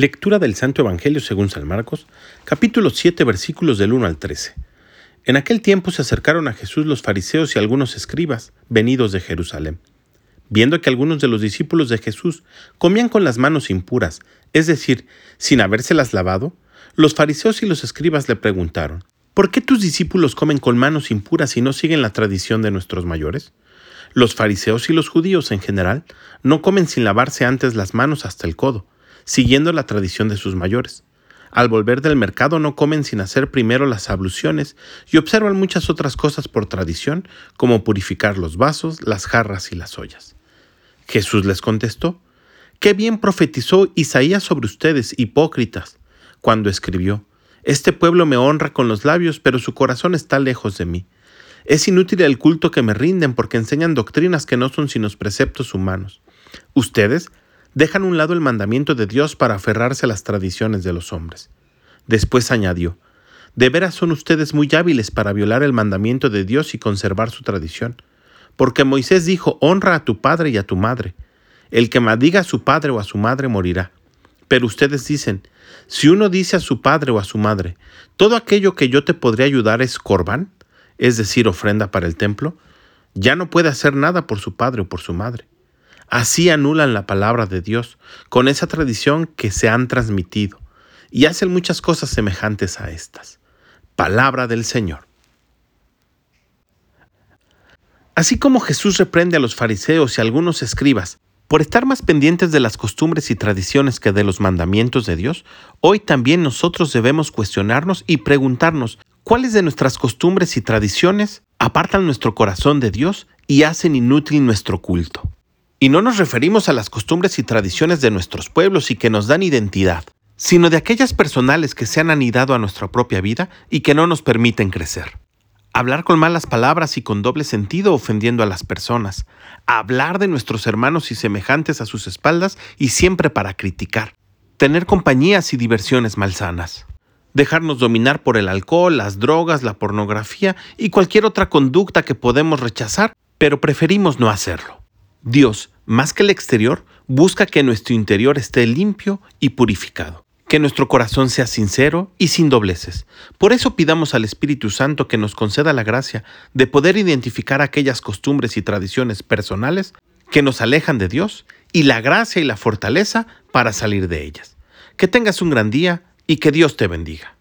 Lectura del Santo Evangelio según San Marcos, capítulo 7, versículos del 1 al 13. En aquel tiempo se acercaron a Jesús los fariseos y algunos escribas, venidos de Jerusalén. Viendo que algunos de los discípulos de Jesús comían con las manos impuras, es decir, sin habérselas lavado, los fariseos y los escribas le preguntaron, ¿por qué tus discípulos comen con manos impuras y no siguen la tradición de nuestros mayores? Los fariseos y los judíos en general no comen sin lavarse antes las manos hasta el codo, siguiendo la tradición de sus mayores. Al volver del mercado no comen sin hacer primero las abluciones y observan muchas otras cosas por tradición, como purificar los vasos, las jarras y las ollas. Jesús les contestó, Qué bien profetizó Isaías sobre ustedes, hipócritas, cuando escribió, Este pueblo me honra con los labios, pero su corazón está lejos de mí. Es inútil el culto que me rinden porque enseñan doctrinas que no son sino preceptos humanos. Ustedes dejan a un lado el mandamiento de Dios para aferrarse a las tradiciones de los hombres. Después añadió, De veras son ustedes muy hábiles para violar el mandamiento de Dios y conservar su tradición, porque Moisés dijo, Honra a tu padre y a tu madre. El que maldiga a su padre o a su madre morirá. Pero ustedes dicen, si uno dice a su padre o a su madre, todo aquello que yo te podría ayudar es corbán, es decir, ofrenda para el templo, ya no puede hacer nada por su padre o por su madre. Así anulan la palabra de Dios con esa tradición que se han transmitido y hacen muchas cosas semejantes a estas. Palabra del Señor. Así como Jesús reprende a los fariseos y a algunos escribas por estar más pendientes de las costumbres y tradiciones que de los mandamientos de Dios, hoy también nosotros debemos cuestionarnos y preguntarnos cuáles de nuestras costumbres y tradiciones apartan nuestro corazón de Dios y hacen inútil nuestro culto. Y no nos referimos a las costumbres y tradiciones de nuestros pueblos y que nos dan identidad, sino de aquellas personales que se han anidado a nuestra propia vida y que no nos permiten crecer. Hablar con malas palabras y con doble sentido ofendiendo a las personas. Hablar de nuestros hermanos y semejantes a sus espaldas y siempre para criticar. Tener compañías y diversiones malsanas. Dejarnos dominar por el alcohol, las drogas, la pornografía y cualquier otra conducta que podemos rechazar, pero preferimos no hacerlo. Dios, más que el exterior, busca que nuestro interior esté limpio y purificado, que nuestro corazón sea sincero y sin dobleces. Por eso pidamos al Espíritu Santo que nos conceda la gracia de poder identificar aquellas costumbres y tradiciones personales que nos alejan de Dios y la gracia y la fortaleza para salir de ellas. Que tengas un gran día y que Dios te bendiga.